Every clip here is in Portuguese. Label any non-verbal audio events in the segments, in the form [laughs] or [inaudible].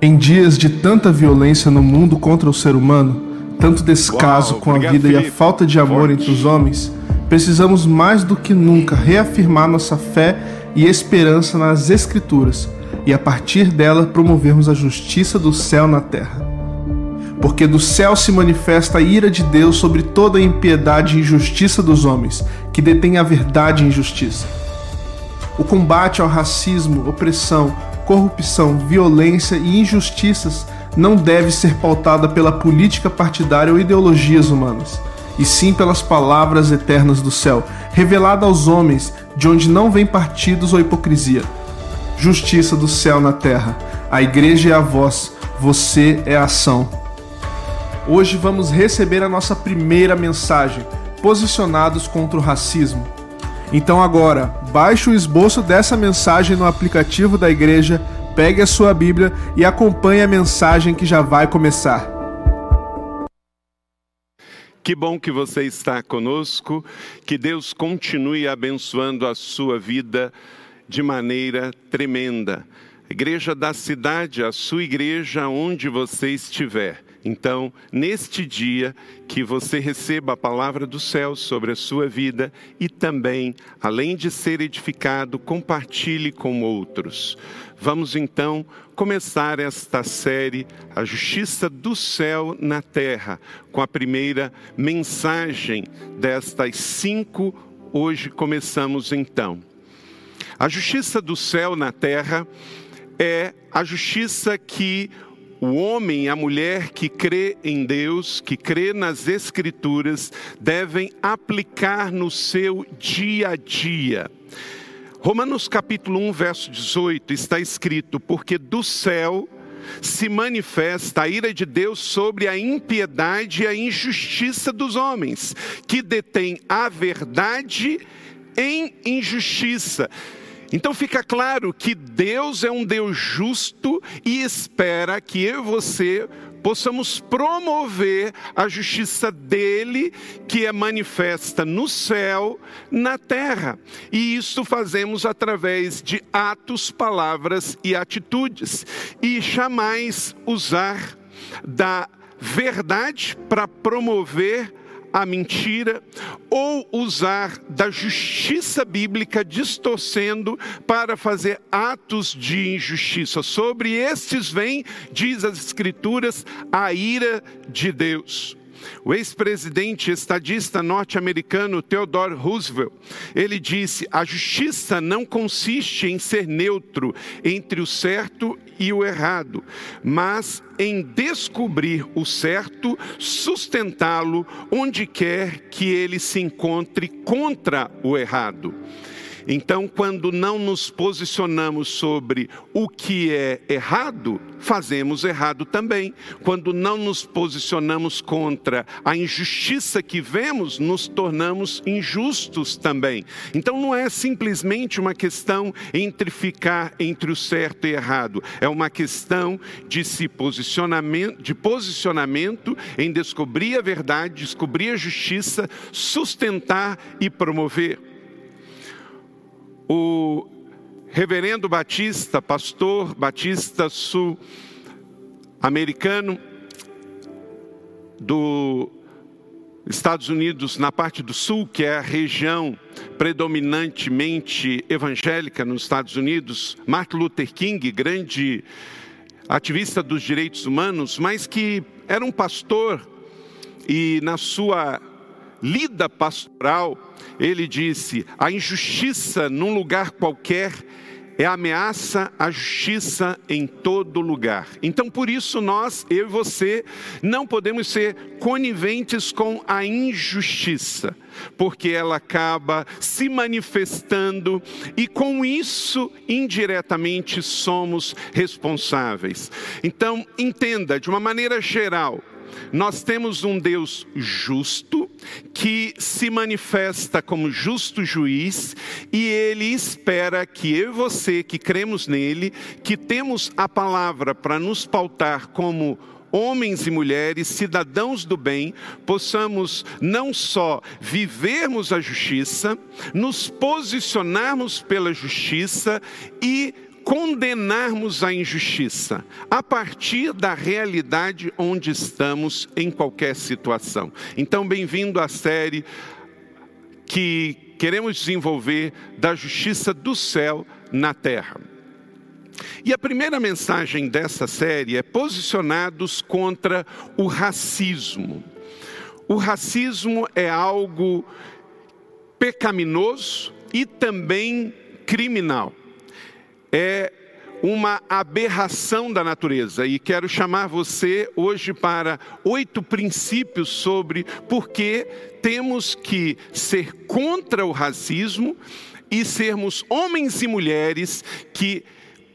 Em dias de tanta violência no mundo contra o ser humano, tanto descaso Uau, com a vida e a Felipe. falta de amor Forte. entre os homens, precisamos mais do que nunca reafirmar nossa fé e esperança nas Escrituras e, a partir dela, promovermos a justiça do céu na terra. Porque do céu se manifesta a ira de Deus sobre toda a impiedade e injustiça dos homens, que detêm a verdade e injustiça. O combate ao racismo, opressão, corrupção, violência e injustiças não deve ser pautada pela política partidária ou ideologias humanas, e sim pelas palavras eternas do céu, revelada aos homens, de onde não vem partidos ou hipocrisia. Justiça do céu na terra. A igreja é a voz, você é a ação. Hoje vamos receber a nossa primeira mensagem, posicionados contra o racismo. Então agora, baixe o esboço dessa mensagem no aplicativo da igreja, pegue a sua Bíblia e acompanhe a mensagem que já vai começar. Que bom que você está conosco, que Deus continue abençoando a sua vida de maneira tremenda. Igreja da cidade, a sua igreja onde você estiver. Então, neste dia, que você receba a palavra do céu sobre a sua vida e também, além de ser edificado, compartilhe com outros. Vamos então começar esta série, A Justiça do Céu na Terra, com a primeira mensagem destas cinco. Hoje começamos então. A justiça do céu na terra é a justiça que o homem e a mulher que crê em Deus, que crê nas Escrituras, devem aplicar no seu dia a dia. Romanos capítulo 1, verso 18 está escrito: Porque do céu se manifesta a ira de Deus sobre a impiedade e a injustiça dos homens, que detêm a verdade em injustiça. Então fica claro que Deus é um Deus justo e espera que eu e você possamos promover a justiça dele, que é manifesta no céu, na terra. E isso fazemos através de atos, palavras e atitudes. E jamais usar da verdade para promover a mentira ou usar da justiça bíblica distorcendo para fazer atos de injustiça. Sobre estes vem, diz as Escrituras, a ira de Deus. O ex-presidente estadista norte-americano Theodore Roosevelt, ele disse: "A justiça não consiste em ser neutro entre o certo e o errado, mas em descobrir o certo, sustentá-lo onde quer que ele se encontre contra o errado." Então, quando não nos posicionamos sobre o que é errado, fazemos errado também. Quando não nos posicionamos contra a injustiça que vemos, nos tornamos injustos também. Então, não é simplesmente uma questão entre ficar entre o certo e errado, é uma questão de se posicionamento, de posicionamento em descobrir a verdade, descobrir a justiça, sustentar e promover o reverendo Batista, pastor Batista sul-americano do Estados Unidos, na parte do sul, que é a região predominantemente evangélica nos Estados Unidos, Martin Luther King, grande ativista dos direitos humanos, mas que era um pastor e na sua lida pastoral, ele disse: a injustiça num lugar qualquer é ameaça à justiça em todo lugar. Então, por isso, nós, eu e você, não podemos ser coniventes com a injustiça, porque ela acaba se manifestando e, com isso, indiretamente somos responsáveis. Então, entenda, de uma maneira geral, nós temos um Deus justo que se manifesta como justo juiz e ele espera que eu e você que cremos nele, que temos a palavra para nos pautar como homens e mulheres, cidadãos do bem, possamos não só vivermos a justiça, nos posicionarmos pela justiça e condenarmos a injustiça a partir da realidade onde estamos em qualquer situação. Então, bem-vindo à série que queremos desenvolver da justiça do céu na terra. E a primeira mensagem dessa série é posicionados contra o racismo. O racismo é algo pecaminoso e também criminal. É uma aberração da natureza e quero chamar você hoje para oito princípios sobre por que temos que ser contra o racismo e sermos homens e mulheres que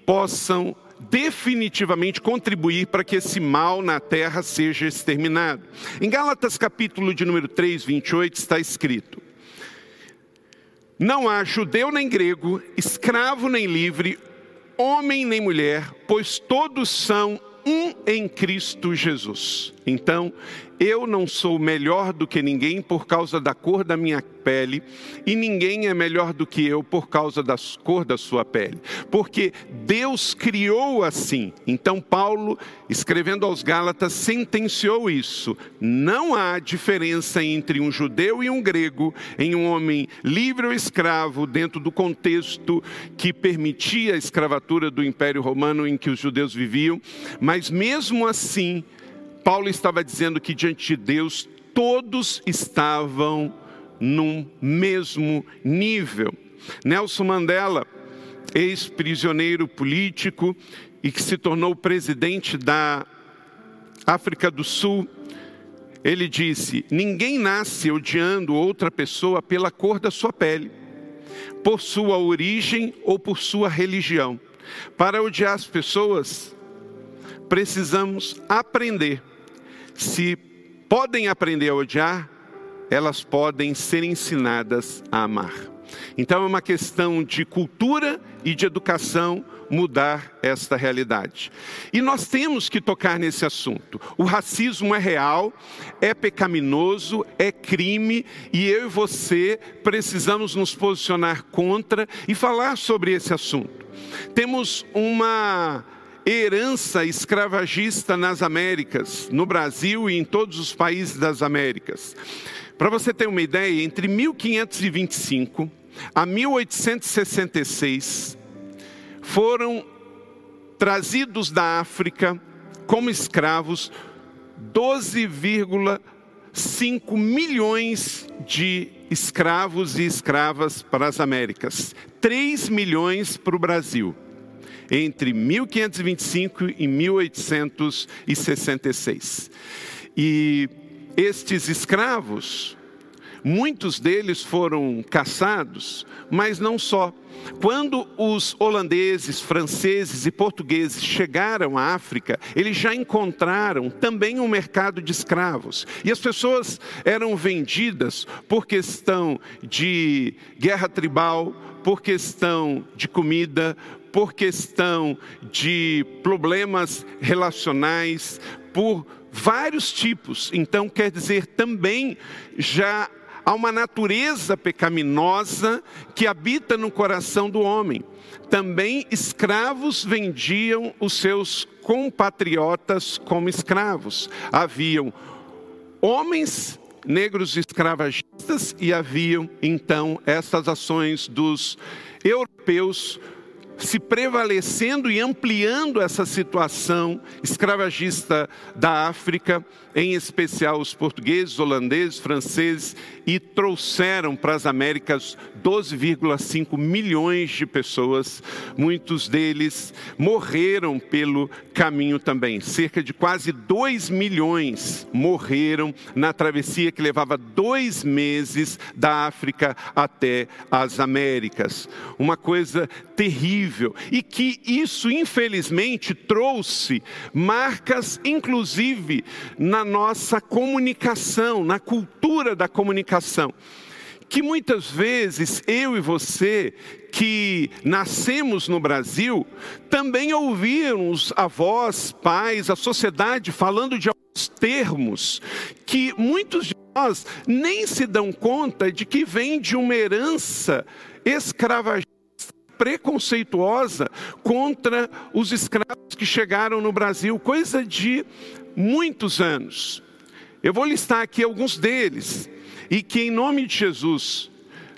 possam definitivamente contribuir para que esse mal na terra seja exterminado. Em Gálatas capítulo de número 3, 28 está escrito: Não há judeu nem grego, escravo nem livre, homem nem mulher, pois todos são um em Cristo Jesus. Então, eu não sou melhor do que ninguém por causa da cor da minha pele, e ninguém é melhor do que eu por causa da cor da sua pele, porque Deus criou assim. Então, Paulo, escrevendo aos Gálatas, sentenciou isso. Não há diferença entre um judeu e um grego, em um homem livre ou escravo, dentro do contexto que permitia a escravatura do Império Romano em que os judeus viviam, mas mesmo assim, Paulo estava dizendo que diante de Deus todos estavam num mesmo nível. Nelson Mandela, ex-prisioneiro político e que se tornou presidente da África do Sul, ele disse: Ninguém nasce odiando outra pessoa pela cor da sua pele, por sua origem ou por sua religião. Para odiar as pessoas, precisamos aprender se podem aprender a odiar, elas podem ser ensinadas a amar. Então é uma questão de cultura e de educação mudar esta realidade. E nós temos que tocar nesse assunto. O racismo é real, é pecaminoso, é crime, e eu e você precisamos nos posicionar contra e falar sobre esse assunto. Temos uma herança escravagista nas Américas, no Brasil e em todos os países das Américas. Para você ter uma ideia, entre 1525 a 1866 foram trazidos da África como escravos 12,5 milhões de escravos e escravas para as Américas, 3 milhões para o Brasil entre 1525 e 1866. E estes escravos, muitos deles foram caçados, mas não só. Quando os holandeses, franceses e portugueses chegaram à África, eles já encontraram também um mercado de escravos. E as pessoas eram vendidas por questão de guerra tribal, por questão de comida, por questão de problemas relacionais, por vários tipos. Então, quer dizer, também já há uma natureza pecaminosa que habita no coração do homem. Também escravos vendiam os seus compatriotas como escravos. Haviam homens negros escravagistas e haviam então essas ações dos europeus se prevalecendo e ampliando essa situação escravagista da África, em especial os portugueses, holandeses, franceses, e trouxeram para as Américas 12,5 milhões de pessoas. Muitos deles morreram pelo caminho também. Cerca de quase 2 milhões morreram na travessia que levava dois meses da África até as Américas. Uma coisa terrível. E que isso, infelizmente, trouxe marcas, inclusive, na nossa comunicação, na cultura da comunicação. Que muitas vezes eu e você, que nascemos no Brasil, também ouvimos avós, pais, a sociedade falando de alguns termos que muitos de nós nem se dão conta de que vem de uma herança escravagista preconceituosa contra os escravos que chegaram no Brasil, coisa de muitos anos. Eu vou listar aqui alguns deles, e que em nome de Jesus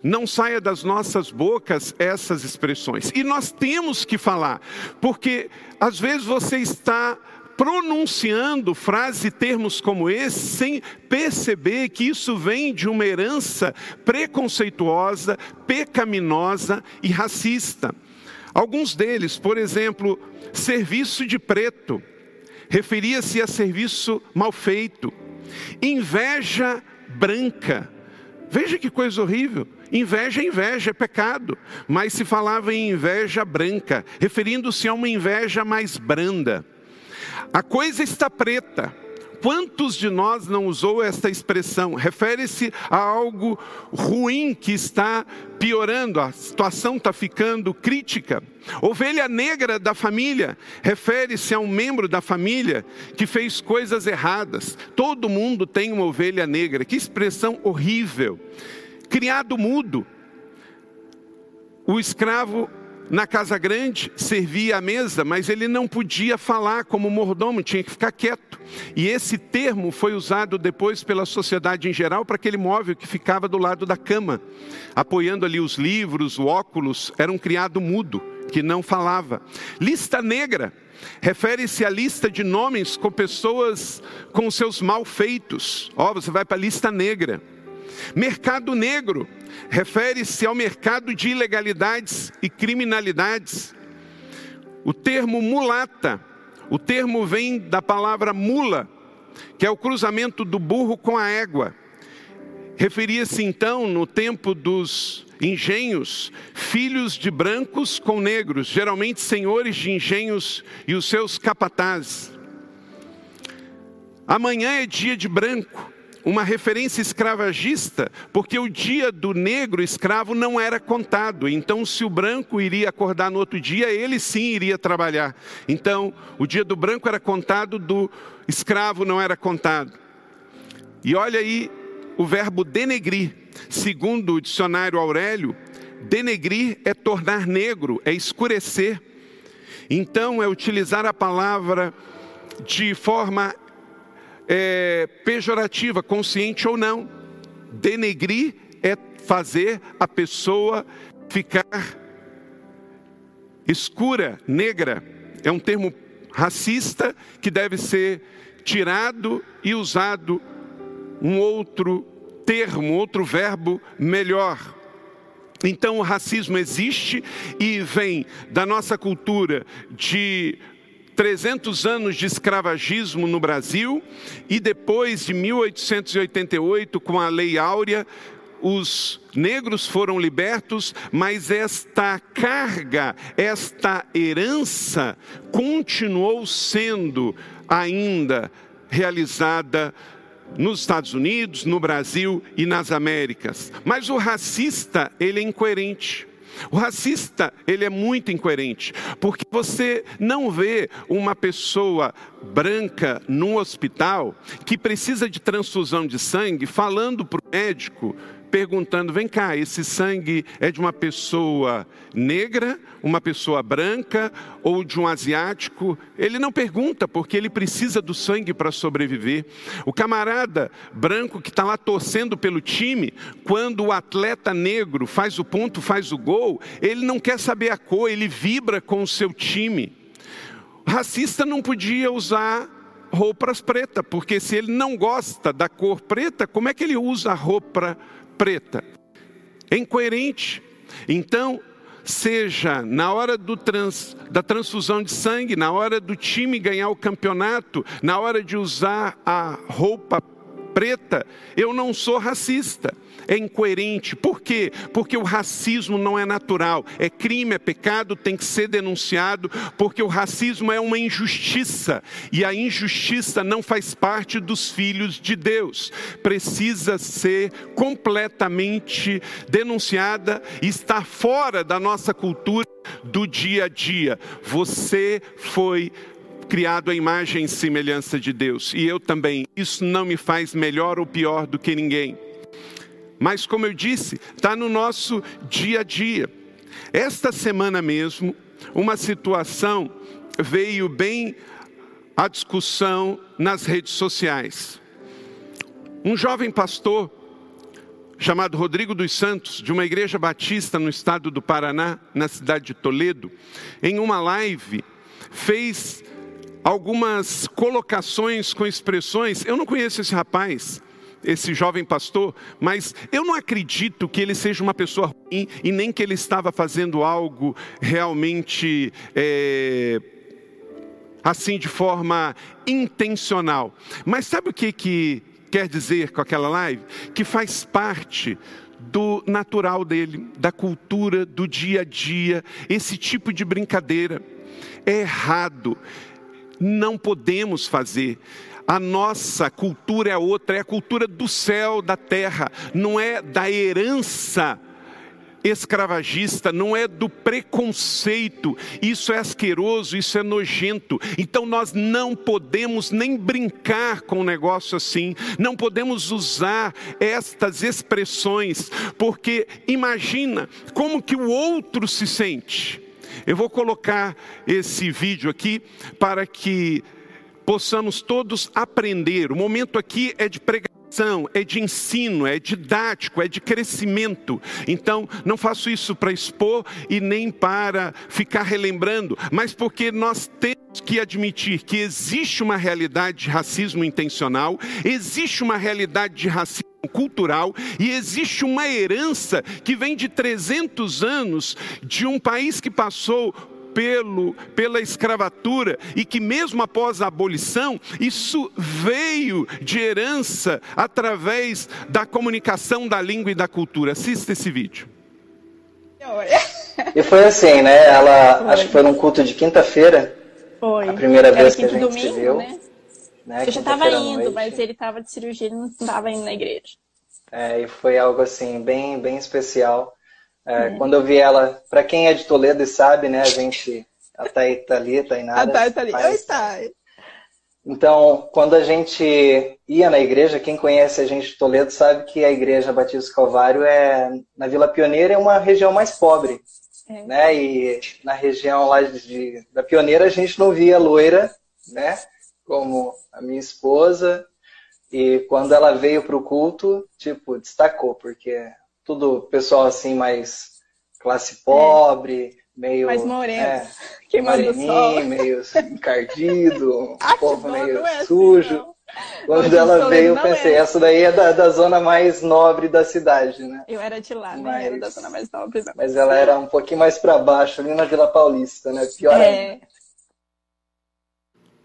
não saia das nossas bocas essas expressões. E nós temos que falar, porque às vezes você está pronunciando frases e termos como esse sem perceber que isso vem de uma herança preconceituosa, pecaminosa e racista. Alguns deles, por exemplo, serviço de preto, referia-se a serviço mal feito. Inveja branca. Veja que coisa horrível. Inveja é inveja, é pecado. Mas se falava em inveja branca, referindo-se a uma inveja mais branda. A coisa está preta. Quantos de nós não usou esta expressão? Refere-se a algo ruim que está piorando, a situação está ficando crítica. Ovelha negra da família refere-se a um membro da família que fez coisas erradas. Todo mundo tem uma ovelha negra. Que expressão horrível. Criado mudo. O escravo na casa grande servia a mesa, mas ele não podia falar como mordomo, tinha que ficar quieto. E esse termo foi usado depois pela sociedade em geral para aquele móvel que ficava do lado da cama, apoiando ali os livros, o óculos, era um criado mudo que não falava. Lista negra refere-se à lista de nomes com pessoas com seus malfeitos. Ó, oh, você vai para a lista negra. Mercado negro refere-se ao mercado de ilegalidades e criminalidades. O termo mulata, o termo vem da palavra mula, que é o cruzamento do burro com a égua. Referia-se então, no tempo dos engenhos, filhos de brancos com negros, geralmente senhores de engenhos e os seus capatazes. Amanhã é dia de branco, uma referência escravagista, porque o dia do negro escravo não era contado. Então, se o branco iria acordar no outro dia, ele sim iria trabalhar. Então, o dia do branco era contado, do escravo não era contado. E olha aí o verbo denegrir, segundo o dicionário Aurélio, denegrir é tornar negro, é escurecer. Então, é utilizar a palavra de forma é, pejorativa, consciente ou não. Denegrir é fazer a pessoa ficar escura, negra. É um termo racista que deve ser tirado e usado um outro termo, outro verbo melhor. Então, o racismo existe e vem da nossa cultura de 300 anos de escravagismo no Brasil e depois de 1888, com a Lei Áurea, os negros foram libertos, mas esta carga, esta herança continuou sendo ainda realizada nos Estados Unidos, no Brasil e nas Américas. Mas o racista, ele é incoerente. O racista, ele é muito incoerente, porque você não vê uma pessoa branca num hospital que precisa de transfusão de sangue falando para o médico perguntando: vem cá, esse sangue é de uma pessoa negra, uma pessoa branca ou de um asiático? Ele não pergunta, porque ele precisa do sangue para sobreviver. O camarada branco que está lá torcendo pelo time, quando o atleta negro faz o ponto, faz o gol, ele não quer saber a cor, ele vibra com o seu time. O racista não podia usar roupas pretas, porque se ele não gosta da cor preta, como é que ele usa a roupa preta. É incoerente. Então, seja na hora trans, da transfusão de sangue, na hora do time ganhar o campeonato, na hora de usar a roupa preta, eu não sou racista é incoerente. Por quê? Porque o racismo não é natural, é crime, é pecado, tem que ser denunciado, porque o racismo é uma injustiça e a injustiça não faz parte dos filhos de Deus. Precisa ser completamente denunciada está fora da nossa cultura do dia a dia. Você foi criado à imagem e semelhança de Deus, e eu também. Isso não me faz melhor ou pior do que ninguém. Mas, como eu disse, está no nosso dia a dia. Esta semana mesmo, uma situação veio bem à discussão nas redes sociais. Um jovem pastor chamado Rodrigo dos Santos, de uma igreja batista no estado do Paraná, na cidade de Toledo, em uma live, fez algumas colocações com expressões. Eu não conheço esse rapaz, esse jovem pastor, mas eu não acredito que ele seja uma pessoa ruim e nem que ele estava fazendo algo realmente. É, assim de forma intencional. Mas sabe o que, que quer dizer com aquela live? Que faz parte do natural dele, da cultura, do dia a dia, esse tipo de brincadeira. É errado, não podemos fazer. A nossa cultura é outra, é a cultura do céu, da terra, não é da herança escravagista, não é do preconceito, isso é asqueroso, isso é nojento. Então nós não podemos nem brincar com um negócio assim, não podemos usar estas expressões, porque imagina como que o outro se sente. Eu vou colocar esse vídeo aqui para que possamos todos aprender. O momento aqui é de pregação, é de ensino, é didático, é de crescimento. Então, não faço isso para expor e nem para ficar relembrando, mas porque nós temos que admitir que existe uma realidade de racismo intencional, existe uma realidade de racismo cultural e existe uma herança que vem de 300 anos de um país que passou pelo, pela escravatura e que mesmo após a abolição, isso veio de herança através da comunicação da língua e da cultura. Assista esse vídeo. E foi assim, né? Ela, foi. acho que foi num culto de quinta-feira. Foi. A primeira Era vez que a gente domingo, se viu. Né? Né? Eu já estava indo, mas ele estava de cirurgia e não estava indo na igreja. É, e foi algo assim, bem, bem especial. É, uhum. Quando eu vi ela, para quem é de Toledo e sabe, né, a gente, a Thay tá ali, a Tainara. A tá ali. Oi, Thay. Então, quando a gente ia na igreja, quem conhece a gente de Toledo sabe que a igreja Batista Calvário é na Vila Pioneira é uma região mais pobre, é. né? E na região lá de, da Pioneira a gente não via loira, né? Como a minha esposa. E quando ela veio para o culto, tipo, destacou, porque tudo pessoal assim mais classe pobre, é. meio mais moreno, é, [laughs] queimando sol, [laughs] meio encardido, um [laughs] povo meio é assim, sujo. Assim, Quando ela veio, eu pensei, é. essa daí é da, da zona mais nobre da cidade, né? Eu era de lá, mas, era da zona mais nobre. Não. Mas ela era um pouquinho mais para baixo, ali na Vila Paulista, né? Pior é. ainda.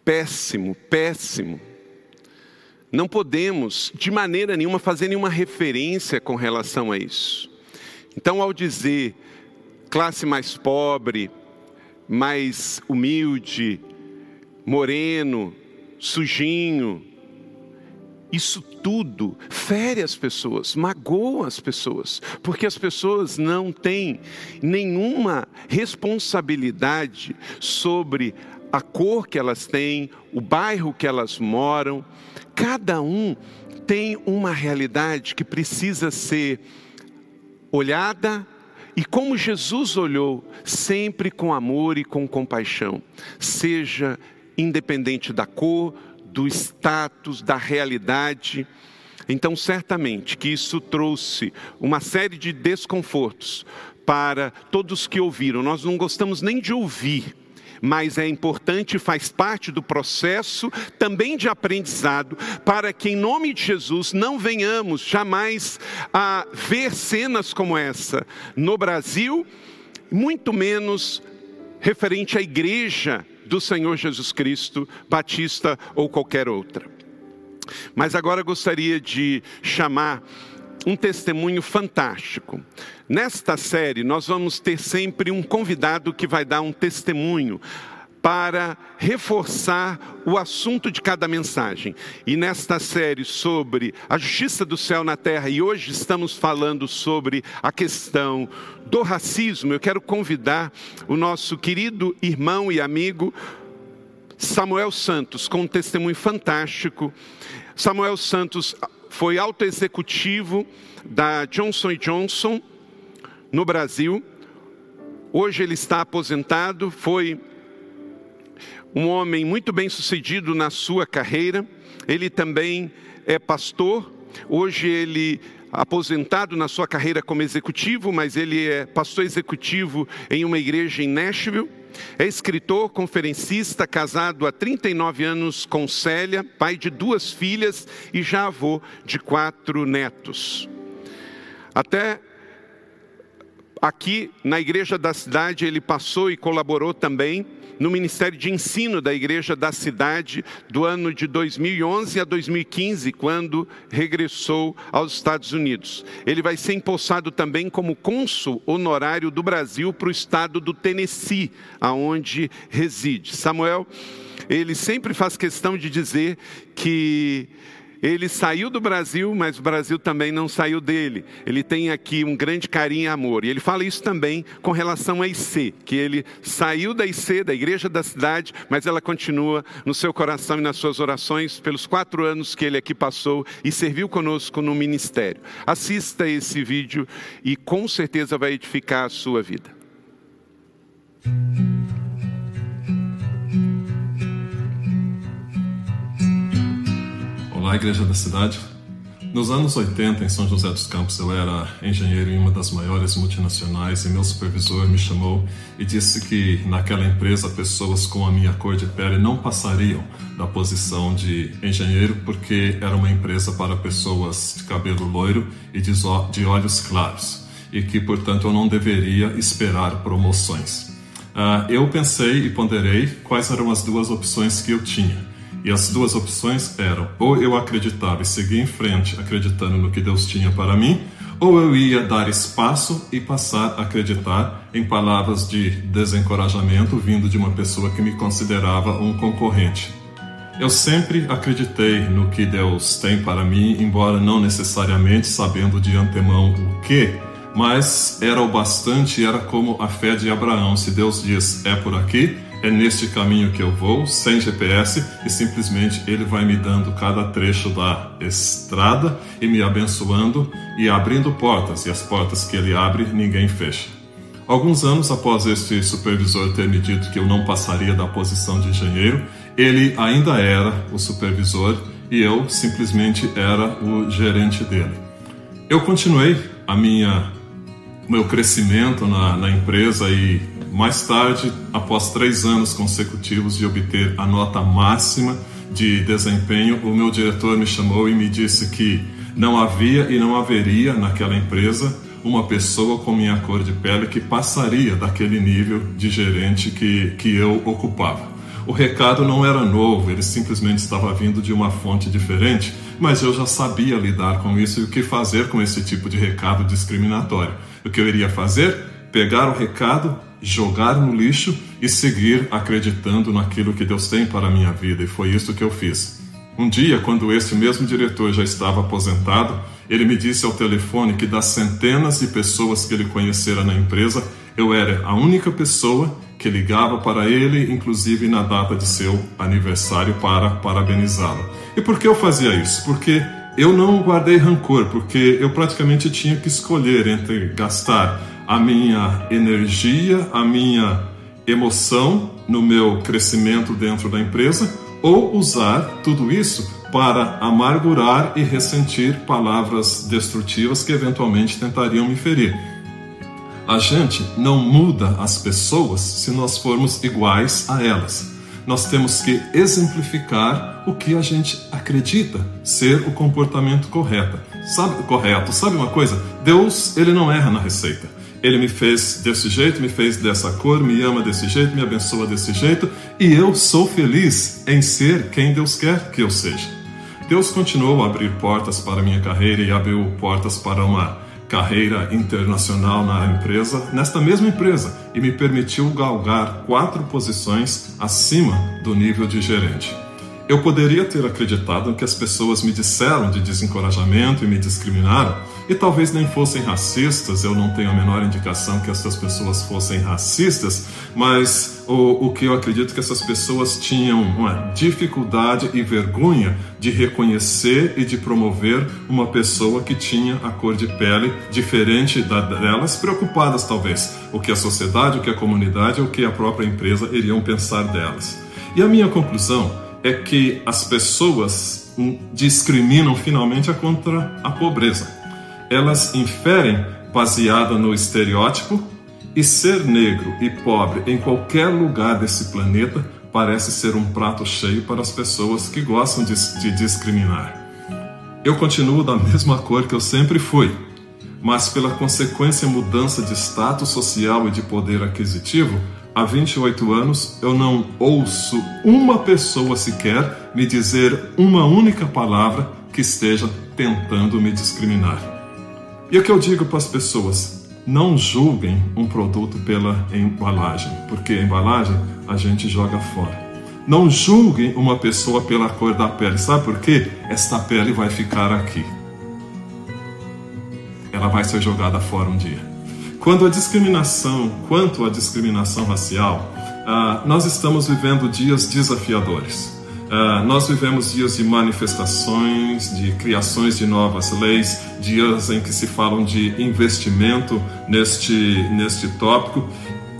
Péssimo, péssimo. Não podemos, de maneira nenhuma, fazer nenhuma referência com relação a isso. Então, ao dizer classe mais pobre, mais humilde, moreno, sujinho, isso tudo fere as pessoas, magoa as pessoas, porque as pessoas não têm nenhuma responsabilidade sobre a cor que elas têm, o bairro que elas moram. Cada um tem uma realidade que precisa ser olhada e como Jesus olhou, sempre com amor e com compaixão, seja independente da cor, do status, da realidade. Então, certamente que isso trouxe uma série de desconfortos para todos que ouviram. Nós não gostamos nem de ouvir mas é importante, faz parte do processo também de aprendizado, para que em nome de Jesus não venhamos jamais a ver cenas como essa no Brasil, muito menos referente à igreja do Senhor Jesus Cristo, batista ou qualquer outra. Mas agora gostaria de chamar um testemunho fantástico. Nesta série, nós vamos ter sempre um convidado que vai dar um testemunho para reforçar o assunto de cada mensagem. E nesta série sobre a justiça do céu na terra, e hoje estamos falando sobre a questão do racismo, eu quero convidar o nosso querido irmão e amigo Samuel Santos com um testemunho fantástico. Samuel Santos foi alto executivo da Johnson Johnson no Brasil, Hoje ele está aposentado, foi um homem muito bem sucedido na sua carreira. Ele também é pastor. Hoje ele aposentado na sua carreira como executivo, mas ele é pastor executivo em uma igreja em Nashville. É escritor, conferencista, casado há 39 anos com Célia, pai de duas filhas e já avô de quatro netos. Até aqui na igreja da cidade ele passou e colaborou também no Ministério de Ensino da Igreja da Cidade do ano de 2011 a 2015, quando regressou aos Estados Unidos. Ele vai ser empossado também como cônsul honorário do Brasil para o estado do Tennessee, aonde reside. Samuel, ele sempre faz questão de dizer que ele saiu do Brasil, mas o Brasil também não saiu dele. Ele tem aqui um grande carinho e amor. E ele fala isso também com relação à IC, que ele saiu da IC, da igreja da cidade, mas ela continua no seu coração e nas suas orações pelos quatro anos que ele aqui passou e serviu conosco no ministério. Assista esse vídeo e com certeza vai edificar a sua vida. Olá, Igreja da Cidade. Nos anos 80, em São José dos Campos, eu era engenheiro em uma das maiores multinacionais e meu supervisor me chamou e disse que naquela empresa pessoas com a minha cor de pele não passariam da posição de engenheiro porque era uma empresa para pessoas de cabelo loiro e de olhos claros e que, portanto, eu não deveria esperar promoções. Uh, eu pensei e ponderei quais eram as duas opções que eu tinha. E as duas opções eram: ou eu acreditava e seguir em frente, acreditando no que Deus tinha para mim, ou eu ia dar espaço e passar a acreditar em palavras de desencorajamento vindo de uma pessoa que me considerava um concorrente. Eu sempre acreditei no que Deus tem para mim, embora não necessariamente sabendo de antemão o que, mas era o bastante, era como a fé de Abraão. Se Deus diz é por aqui, é neste caminho que eu vou, sem GPS, e simplesmente Ele vai me dando cada trecho da estrada e me abençoando e abrindo portas, e as portas que Ele abre, ninguém fecha. Alguns anos após este supervisor ter me dito que eu não passaria da posição de engenheiro, ele ainda era o supervisor e eu simplesmente era o gerente dele. Eu continuei a minha meu crescimento na, na empresa e mais tarde, após três anos consecutivos de obter a nota máxima de desempenho, o meu diretor me chamou e me disse que não havia e não haveria naquela empresa uma pessoa com minha cor de pele que passaria daquele nível de gerente que, que eu ocupava. O recado não era novo, ele simplesmente estava vindo de uma fonte diferente, mas eu já sabia lidar com isso e o que fazer com esse tipo de recado discriminatório. O que eu iria fazer? Pegar o recado, jogar no lixo e seguir acreditando naquilo que Deus tem para a minha vida, e foi isso que eu fiz. Um dia, quando esse mesmo diretor já estava aposentado, ele me disse ao telefone que das centenas de pessoas que ele conhecera na empresa, eu era a única pessoa que ligava para ele, inclusive na data de seu aniversário, para parabenizá-lo. E por que eu fazia isso? Porque eu não guardei rancor, porque eu praticamente tinha que escolher entre gastar a minha energia, a minha emoção no meu crescimento dentro da empresa ou usar tudo isso para amargurar e ressentir palavras destrutivas que eventualmente tentariam me ferir. A gente não muda as pessoas se nós formos iguais a elas. Nós temos que exemplificar o que a gente acredita ser o comportamento correto. Sabe, correto. Sabe uma coisa? Deus, ele não erra na receita. Ele me fez desse jeito, me fez dessa cor, me ama desse jeito, me abençoa desse jeito, e eu sou feliz em ser quem Deus quer que eu seja. Deus continuou a abrir portas para a minha carreira e abriu portas para uma carreira internacional na empresa, nesta mesma empresa, e me permitiu galgar quatro posições acima do nível de gerente. Eu poderia ter acreditado no que as pessoas me disseram de desencorajamento e me discriminaram, e talvez nem fossem racistas, eu não tenho a menor indicação que essas pessoas fossem racistas, mas o, o que eu acredito que essas pessoas tinham uma dificuldade e vergonha de reconhecer e de promover uma pessoa que tinha a cor de pele diferente da delas, preocupadas talvez o que a sociedade, o que a comunidade, o que a própria empresa iriam pensar delas. E a minha conclusão é que as pessoas discriminam finalmente contra a pobreza elas inferem baseada no estereótipo e ser negro e pobre em qualquer lugar desse planeta parece ser um prato cheio para as pessoas que gostam de, de discriminar. Eu continuo da mesma cor que eu sempre fui, mas pela consequência mudança de status social e de poder aquisitivo, há 28 anos eu não ouço uma pessoa sequer me dizer uma única palavra que esteja tentando me discriminar. E o que eu digo para as pessoas? Não julguem um produto pela embalagem, porque a embalagem a gente joga fora. Não julguem uma pessoa pela cor da pele. Sabe por quê? Esta pele vai ficar aqui. Ela vai ser jogada fora um dia. Quando a discriminação, quanto à discriminação racial, uh, nós estamos vivendo dias desafiadores. Uh, nós vivemos dias de manifestações, de criações de novas leis, dias em que se falam de investimento neste, neste tópico.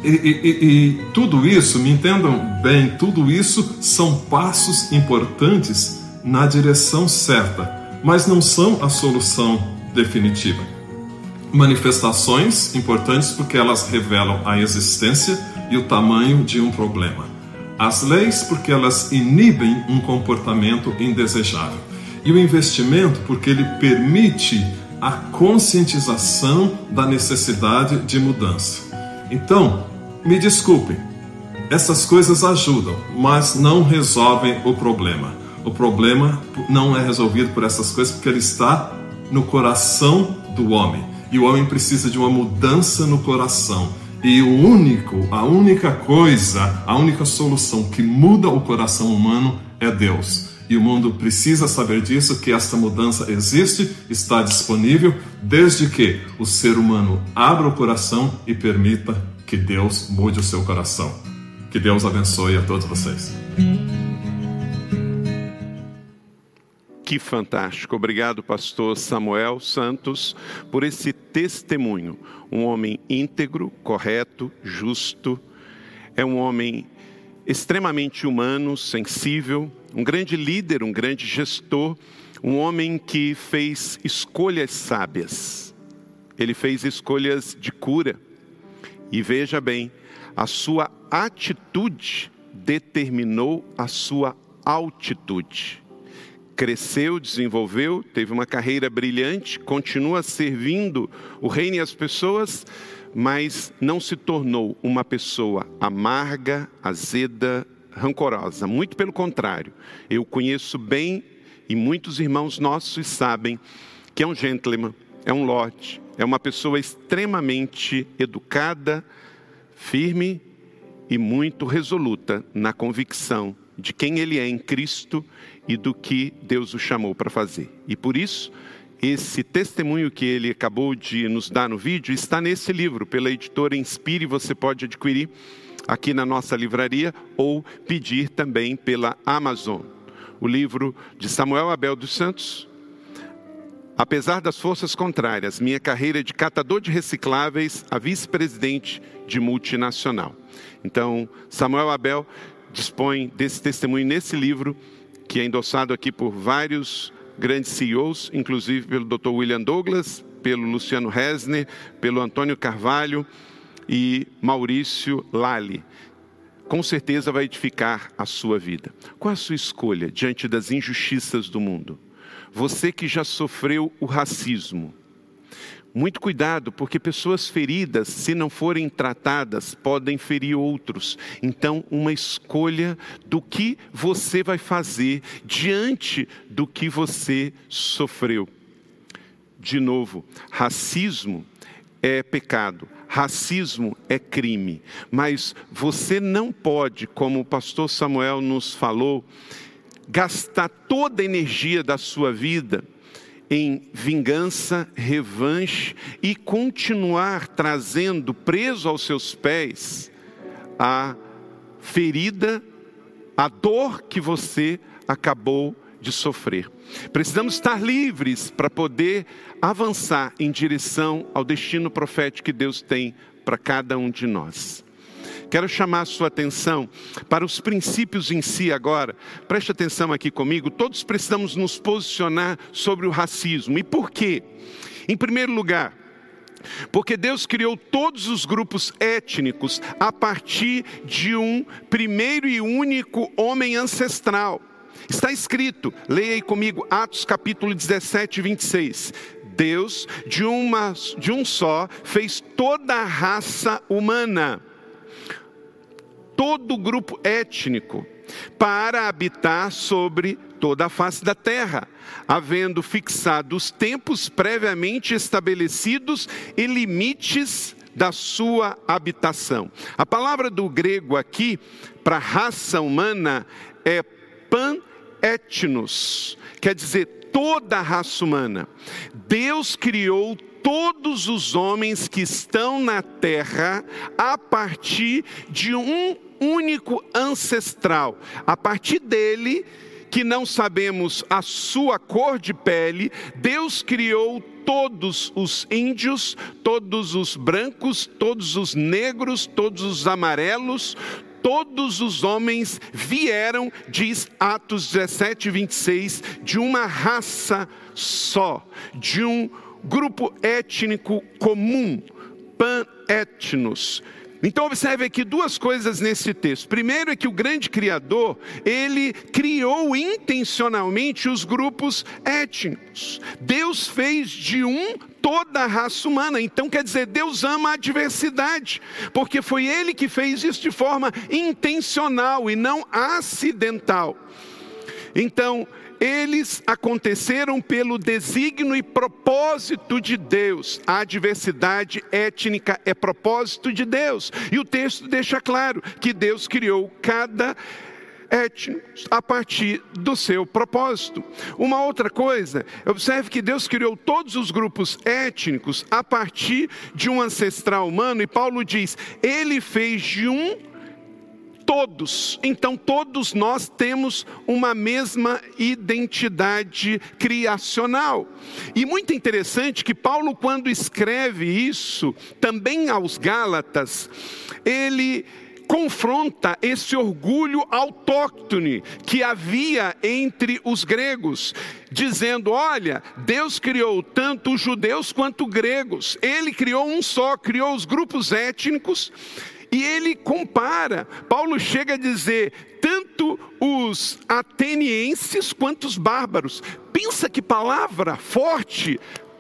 E, e, e, tudo isso, me entendam bem, tudo isso são passos importantes na direção certa, mas não são a solução definitiva. Manifestações importantes porque elas revelam a existência e o tamanho de um problema as leis, porque elas inibem um comportamento indesejável. E o investimento, porque ele permite a conscientização da necessidade de mudança. Então, me desculpem, essas coisas ajudam, mas não resolvem o problema. O problema não é resolvido por essas coisas porque ele está no coração do homem. E o homem precisa de uma mudança no coração. E o único, a única coisa, a única solução que muda o coração humano é Deus. E o mundo precisa saber disso, que esta mudança existe, está disponível, desde que o ser humano abra o coração e permita que Deus mude o seu coração. Que Deus abençoe a todos vocês. Que fantástico. Obrigado, pastor Samuel Santos, por esse testemunho. Um homem íntegro, correto, justo. É um homem extremamente humano, sensível, um grande líder, um grande gestor, um homem que fez escolhas sábias. Ele fez escolhas de cura. E veja bem, a sua atitude determinou a sua altitude cresceu, desenvolveu, teve uma carreira brilhante, continua servindo o reino e as pessoas, mas não se tornou uma pessoa amarga, azeda, rancorosa. Muito pelo contrário. Eu conheço bem e muitos irmãos nossos sabem que é um gentleman, é um lord, é uma pessoa extremamente educada, firme e muito resoluta na convicção de quem ele é em Cristo e do que Deus o chamou para fazer. E por isso, esse testemunho que ele acabou de nos dar no vídeo está nesse livro, pela editora Inspire, você pode adquirir aqui na nossa livraria ou pedir também pela Amazon. O livro de Samuel Abel dos Santos. Apesar das forças contrárias, minha carreira de catador de recicláveis a vice-presidente de multinacional. Então, Samuel Abel dispõe desse testemunho nesse livro, que é endossado aqui por vários grandes CEOs, inclusive pelo Dr. William Douglas, pelo Luciano Resner, pelo Antônio Carvalho e Maurício Lali. Com certeza vai edificar a sua vida. Qual a sua escolha diante das injustiças do mundo? Você que já sofreu o racismo, muito cuidado, porque pessoas feridas, se não forem tratadas, podem ferir outros. Então, uma escolha do que você vai fazer diante do que você sofreu. De novo, racismo é pecado, racismo é crime, mas você não pode, como o pastor Samuel nos falou, gastar toda a energia da sua vida em vingança, revanche e continuar trazendo preso aos seus pés a ferida, a dor que você acabou de sofrer. Precisamos estar livres para poder avançar em direção ao destino profético que Deus tem para cada um de nós. Quero chamar a sua atenção para os princípios em si agora. Preste atenção aqui comigo. Todos precisamos nos posicionar sobre o racismo. E por quê? Em primeiro lugar, porque Deus criou todos os grupos étnicos a partir de um primeiro e único homem ancestral. Está escrito, leia aí comigo, Atos capítulo 17, 26. Deus, de, uma, de um só, fez toda a raça humana todo o grupo étnico para habitar sobre toda a face da terra, havendo fixado os tempos previamente estabelecidos e limites da sua habitação. A palavra do grego aqui para raça humana é pan-etnos, quer dizer toda a raça humana. Deus criou todos os homens que estão na terra a partir de um único ancestral. A partir dele, que não sabemos a sua cor de pele, Deus criou todos os índios, todos os brancos, todos os negros, todos os amarelos, todos os homens vieram, diz Atos 17, 26, de uma raça só, de um grupo étnico comum, pan-etnos então observe aqui duas coisas nesse texto. Primeiro é que o grande criador, ele criou intencionalmente os grupos étnicos. Deus fez de um toda a raça humana. Então quer dizer, Deus ama a diversidade, porque foi ele que fez isso de forma intencional e não acidental. Então, eles aconteceram pelo desígnio e propósito de Deus. A diversidade étnica é propósito de Deus. E o texto deixa claro que Deus criou cada étnico a partir do seu propósito. Uma outra coisa, observe que Deus criou todos os grupos étnicos a partir de um ancestral humano, e Paulo diz: Ele fez de um todos. Então, todos nós temos uma mesma identidade criacional. E muito interessante que Paulo, quando escreve isso, também aos Gálatas, ele confronta esse orgulho autóctone que havia entre os gregos, dizendo: olha, Deus criou tanto os judeus quanto os gregos, ele criou um só, criou os grupos étnicos e ele compara, Paulo chega a dizer, tanto os atenienses quanto os bárbaros. Pensa que palavra forte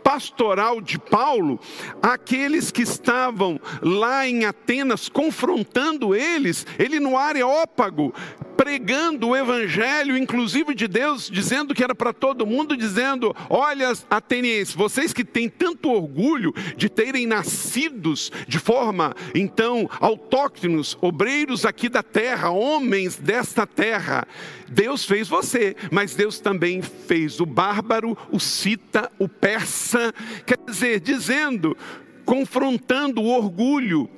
pastoral de Paulo, aqueles que estavam lá em Atenas confrontando eles, ele no Areópago, pregando o evangelho, inclusive de Deus, dizendo que era para todo mundo, dizendo: Olha, atenienses, vocês que têm tanto orgulho de terem nascidos de forma, então, autóctonos, obreiros aqui da terra, homens desta terra, Deus fez você, mas Deus também fez o bárbaro, o cita, o persa, quer dizer, dizendo, confrontando o orgulho,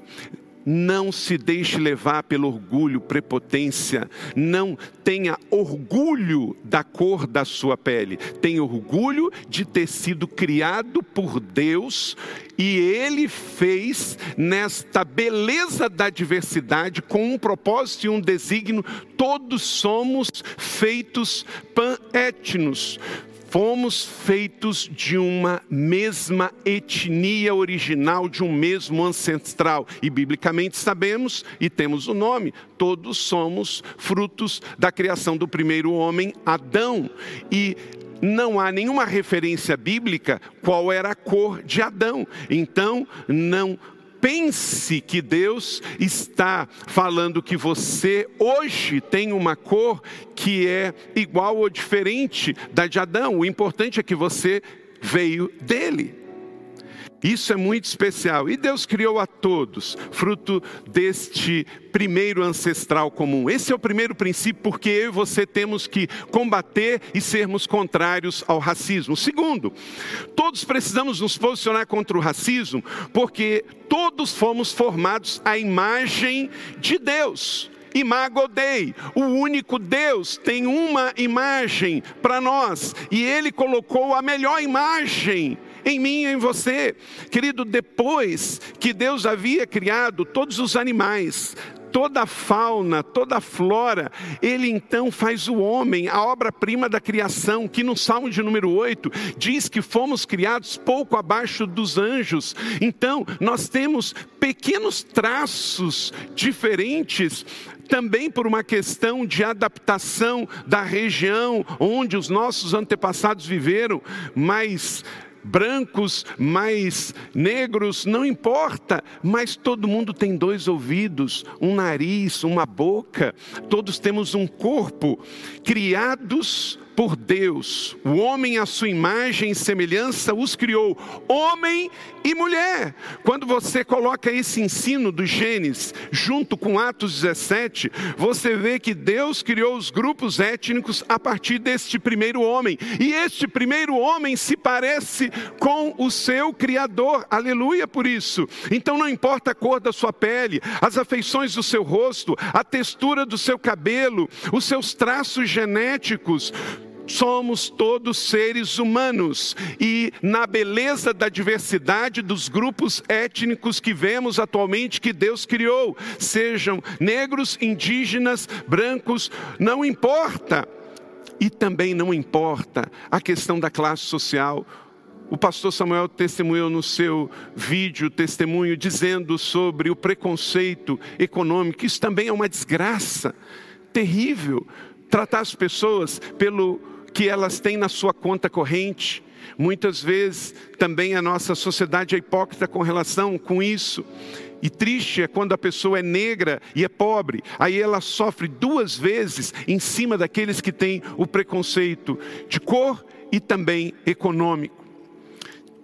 não se deixe levar pelo orgulho, prepotência. Não tenha orgulho da cor da sua pele. Tenha orgulho de ter sido criado por Deus e Ele fez nesta beleza da diversidade, com um propósito e um desígnio, todos somos feitos pan-etnos fomos feitos de uma mesma etnia original, de um mesmo ancestral. E biblicamente sabemos e temos o nome, todos somos frutos da criação do primeiro homem, Adão. E não há nenhuma referência bíblica qual era a cor de Adão. Então, não pense que Deus está falando que você hoje tem uma cor que é igual ou diferente da de Adão. O importante é que você veio dele. Isso é muito especial. E Deus criou a todos, fruto deste primeiro ancestral comum. Esse é o primeiro princípio, porque eu e você temos que combater e sermos contrários ao racismo. Segundo, todos precisamos nos posicionar contra o racismo, porque todos fomos formados à imagem de Deus. Imago Dei, o único Deus tem uma imagem para nós e ele colocou a melhor imagem em mim e em você. Querido, depois que Deus havia criado todos os animais, toda a fauna, toda a flora, ele então faz o homem, a obra-prima da criação, que no Salmo de número 8 diz que fomos criados pouco abaixo dos anjos. Então, nós temos pequenos traços diferentes também por uma questão de adaptação da região onde os nossos antepassados viveram, mas brancos, mais negros, não importa, mas todo mundo tem dois ouvidos, um nariz, uma boca, todos temos um corpo, criados por Deus. O homem, à sua imagem e semelhança, os criou, homem e mulher. Quando você coloca esse ensino do Gênesis junto com Atos 17, você vê que Deus criou os grupos étnicos a partir deste primeiro homem. E este primeiro homem se parece com o seu Criador. Aleluia por isso. Então não importa a cor da sua pele, as afeições do seu rosto, a textura do seu cabelo, os seus traços genéticos, somos todos seres humanos e na beleza da diversidade dos grupos étnicos que vemos atualmente que Deus criou, sejam negros, indígenas, brancos, não importa. E também não importa a questão da classe social. O pastor Samuel testemunhou no seu vídeo, testemunho, dizendo sobre o preconceito econômico. Isso também é uma desgraça terrível. Tratar as pessoas pelo que elas têm na sua conta corrente. Muitas vezes também a nossa sociedade é hipócrita com relação com isso. E triste é quando a pessoa é negra e é pobre. Aí ela sofre duas vezes em cima daqueles que têm o preconceito de cor e também econômico.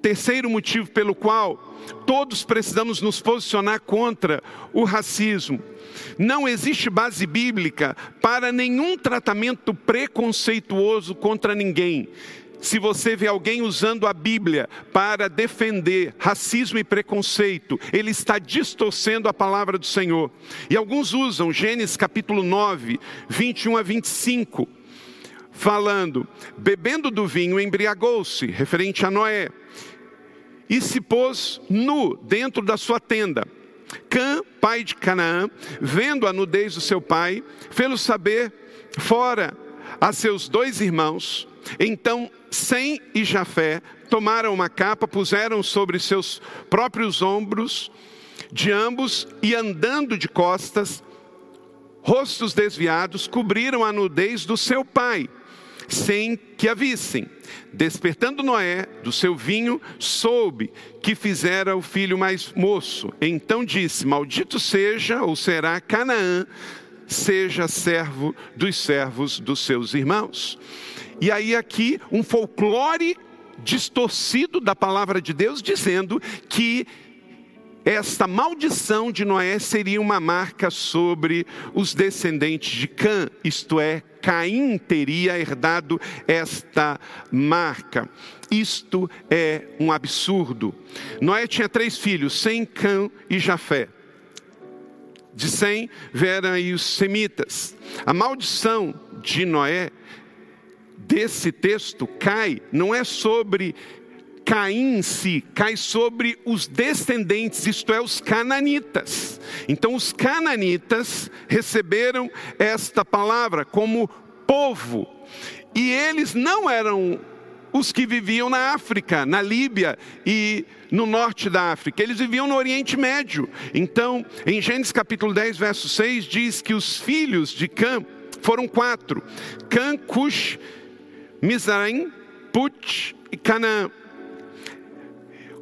Terceiro motivo pelo qual todos precisamos nos posicionar contra o racismo não existe base bíblica para nenhum tratamento preconceituoso contra ninguém. Se você vê alguém usando a Bíblia para defender racismo e preconceito, ele está distorcendo a palavra do Senhor. E alguns usam Gênesis capítulo 9, 21 a 25, falando: bebendo do vinho, embriagou-se, referente a Noé, e se pôs nu dentro da sua tenda. Cã, pai de Canaã, vendo a nudez do seu pai, fê-lo saber fora a seus dois irmãos. Então Sem e Jafé tomaram uma capa, puseram sobre seus próprios ombros de ambos e andando de costas, rostos desviados, cobriram a nudez do seu pai sem que a vissem. Despertando Noé do seu vinho, soube que fizera o filho mais moço. Então disse: Maldito seja ou será Canaã, seja servo dos servos dos seus irmãos. E aí, aqui, um folclore distorcido da palavra de Deus, dizendo que esta maldição de Noé seria uma marca sobre os descendentes de Cã, isto é, Caim teria herdado esta marca. Isto é um absurdo. Noé tinha três filhos, Sem, Cã e Jafé. De Sem vieram aí os semitas. A maldição de Noé, desse texto, cai, não é sobre Caim em si cai sobre os descendentes, isto é, os cananitas. Então, os cananitas receberam esta palavra como povo, e eles não eram os que viviam na África, na Líbia e no norte da África. Eles viviam no Oriente Médio. Então, em Gênesis capítulo 10, verso 6, diz que os filhos de Cã foram quatro: Cã, Cush, Mizraim, Put e Canaã.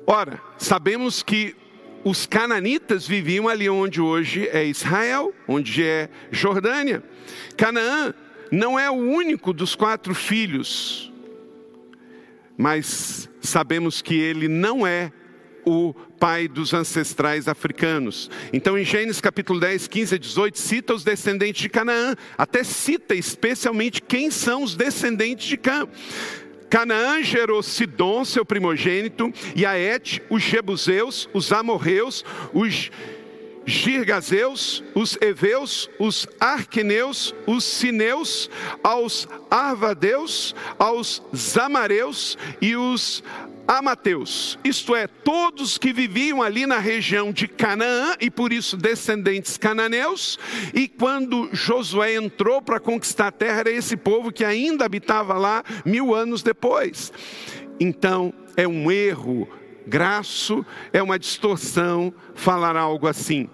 Ora, sabemos que os cananitas viviam ali onde hoje é Israel, onde é Jordânia. Canaã não é o único dos quatro filhos, mas sabemos que ele não é o pai dos ancestrais africanos. Então, em Gênesis capítulo 10, 15 a 18, cita os descendentes de Canaã, até cita especialmente quem são os descendentes de Cã. Canaã gerou Sidom, seu primogênito, e Aete, os Jebuseus, os Amorreus, os Girgazeus, os Eveus, os Arqueneus, os Sineus, aos Arvadeus, aos Zamareus e os Amateus, isto é, todos que viviam ali na região de Canaã e por isso descendentes cananeus. E quando Josué entrou para conquistar a terra, era esse povo que ainda habitava lá mil anos depois. Então, é um erro graço, é uma distorção falar algo assim.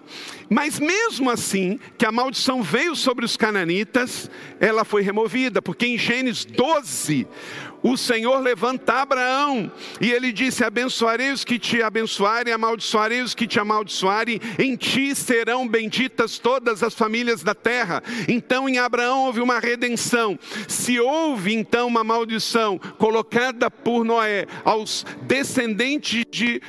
Mas mesmo assim, que a maldição veio sobre os cananitas, ela foi removida, porque em Gênesis 12, o Senhor levanta Abraão e ele disse: Abençoarei os que te abençoarem, amaldiçoarei os que te amaldiçoarem, em ti serão benditas todas as famílias da terra. Então em Abraão houve uma redenção. Se houve então uma maldição colocada por Noé aos descendentes de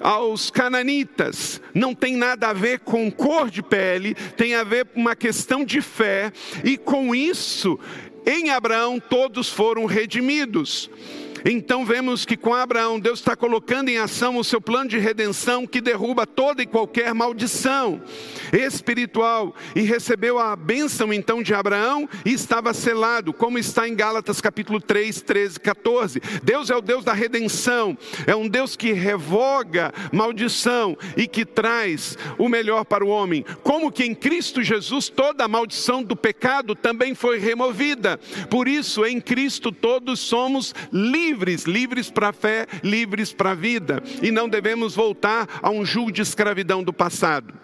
aos cananitas. Não tem nada a ver com cor de pele, tem a ver com uma questão de fé, e com isso em Abraão todos foram redimidos. Então vemos que com Abraão Deus está colocando em ação o seu plano de redenção que derruba toda e qualquer maldição espiritual e recebeu a bênção então de Abraão e estava selado, como está em Gálatas capítulo 3, 13, 14. Deus é o Deus da redenção, é um Deus que revoga maldição e que traz o melhor para o homem. Como que em Cristo Jesus toda a maldição do pecado também foi removida. Por isso, em Cristo todos somos livres, livres para a fé, livres para a vida, e não devemos voltar a um jugo de escravidão do passado.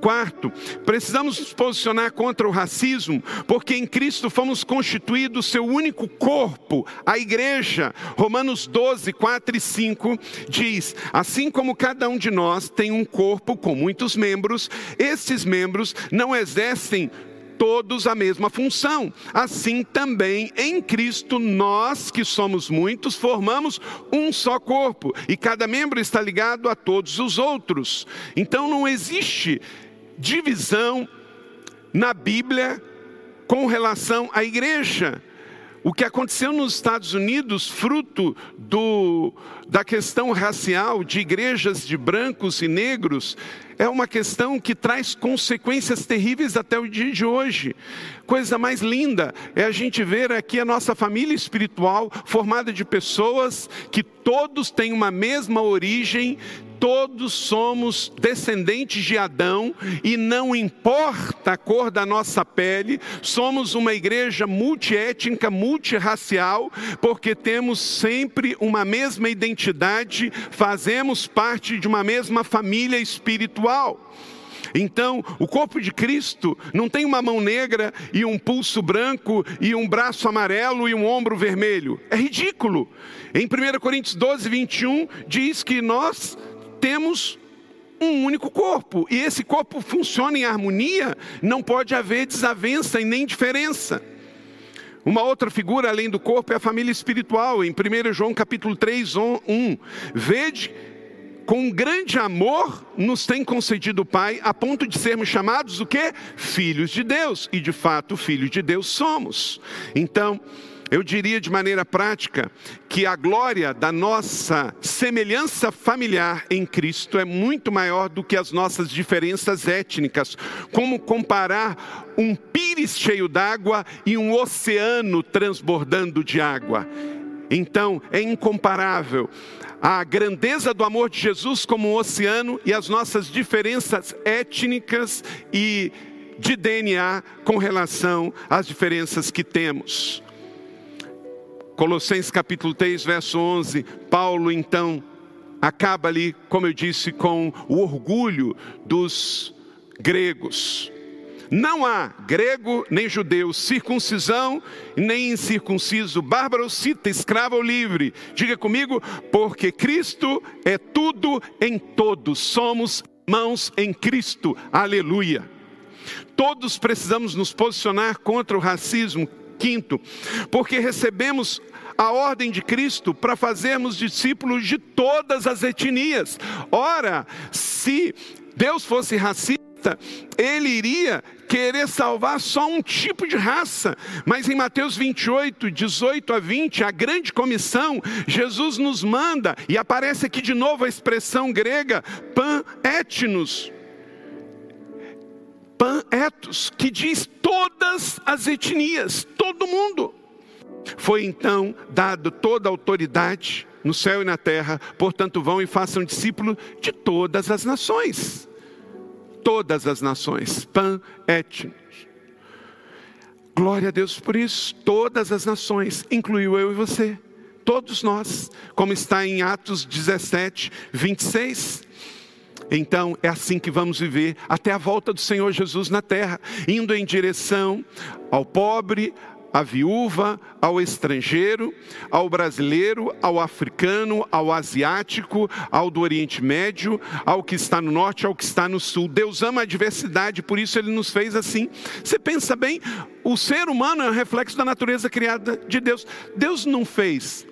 Quarto, precisamos nos posicionar contra o racismo, porque em Cristo fomos constituídos seu único corpo, a igreja. Romanos 12, 4 e 5 diz: Assim como cada um de nós tem um corpo com muitos membros, esses membros não exercem todos a mesma função. Assim também em Cristo, nós que somos muitos, formamos um só corpo e cada membro está ligado a todos os outros. Então não existe divisão na Bíblia com relação à igreja. O que aconteceu nos Estados Unidos, fruto do, da questão racial de igrejas de brancos e negros, é uma questão que traz consequências terríveis até o dia de hoje. Coisa mais linda é a gente ver aqui a nossa família espiritual formada de pessoas que todos têm uma mesma origem, todos somos descendentes de Adão e não importa a cor da nossa pele, somos uma igreja multiétnica, multirracial, porque temos sempre uma mesma identidade, fazemos parte de uma mesma família espiritual. Então, o corpo de Cristo não tem uma mão negra e um pulso branco e um braço amarelo e um ombro vermelho. É ridículo. Em 1 Coríntios 12, 21, diz que nós temos um único corpo. E esse corpo funciona em harmonia, não pode haver desavença e nem diferença. Uma outra figura além do corpo é a família espiritual, em 1 João capítulo 3, 1. Vede com grande amor nos tem concedido o Pai, a ponto de sermos chamados o quê? Filhos de Deus. E de fato, filhos de Deus somos. Então, eu diria de maneira prática que a glória da nossa semelhança familiar em Cristo é muito maior do que as nossas diferenças étnicas. Como comparar um pires cheio d'água e um oceano transbordando de água? Então, é incomparável a grandeza do amor de Jesus como um oceano e as nossas diferenças étnicas e de DNA com relação às diferenças que temos. Colossenses capítulo 3, verso 11, Paulo então acaba ali, como eu disse, com o orgulho dos gregos. Não há grego nem judeu, circuncisão nem incircunciso, bárbaro, cita, escravo ou livre. Diga comigo, porque Cristo é tudo em todos. Somos mãos em Cristo. Aleluia. Todos precisamos nos posicionar contra o racismo Quinto, porque recebemos a ordem de Cristo para fazermos discípulos de todas as etnias. Ora, se Deus fosse racista, ele iria querer salvar só um tipo de raça. Mas em Mateus 28, 18 a 20, a grande comissão, Jesus nos manda, e aparece aqui de novo a expressão grega pan-etnos. Pan-etos, que diz todas as etnias, todo mundo. Foi então dado toda a autoridade no céu e na terra, portanto, vão e façam discípulo de todas as nações. Todas as nações, pan-étnicos. Glória a Deus por isso. Todas as nações, incluiu eu e você, todos nós, como está em Atos 17, 26. Então é assim que vamos viver até a volta do Senhor Jesus na terra, indo em direção ao pobre, à viúva, ao estrangeiro, ao brasileiro, ao africano, ao asiático, ao do Oriente Médio, ao que está no norte, ao que está no sul. Deus ama a diversidade, por isso ele nos fez assim. Você pensa bem, o ser humano é um reflexo da natureza criada de Deus. Deus não fez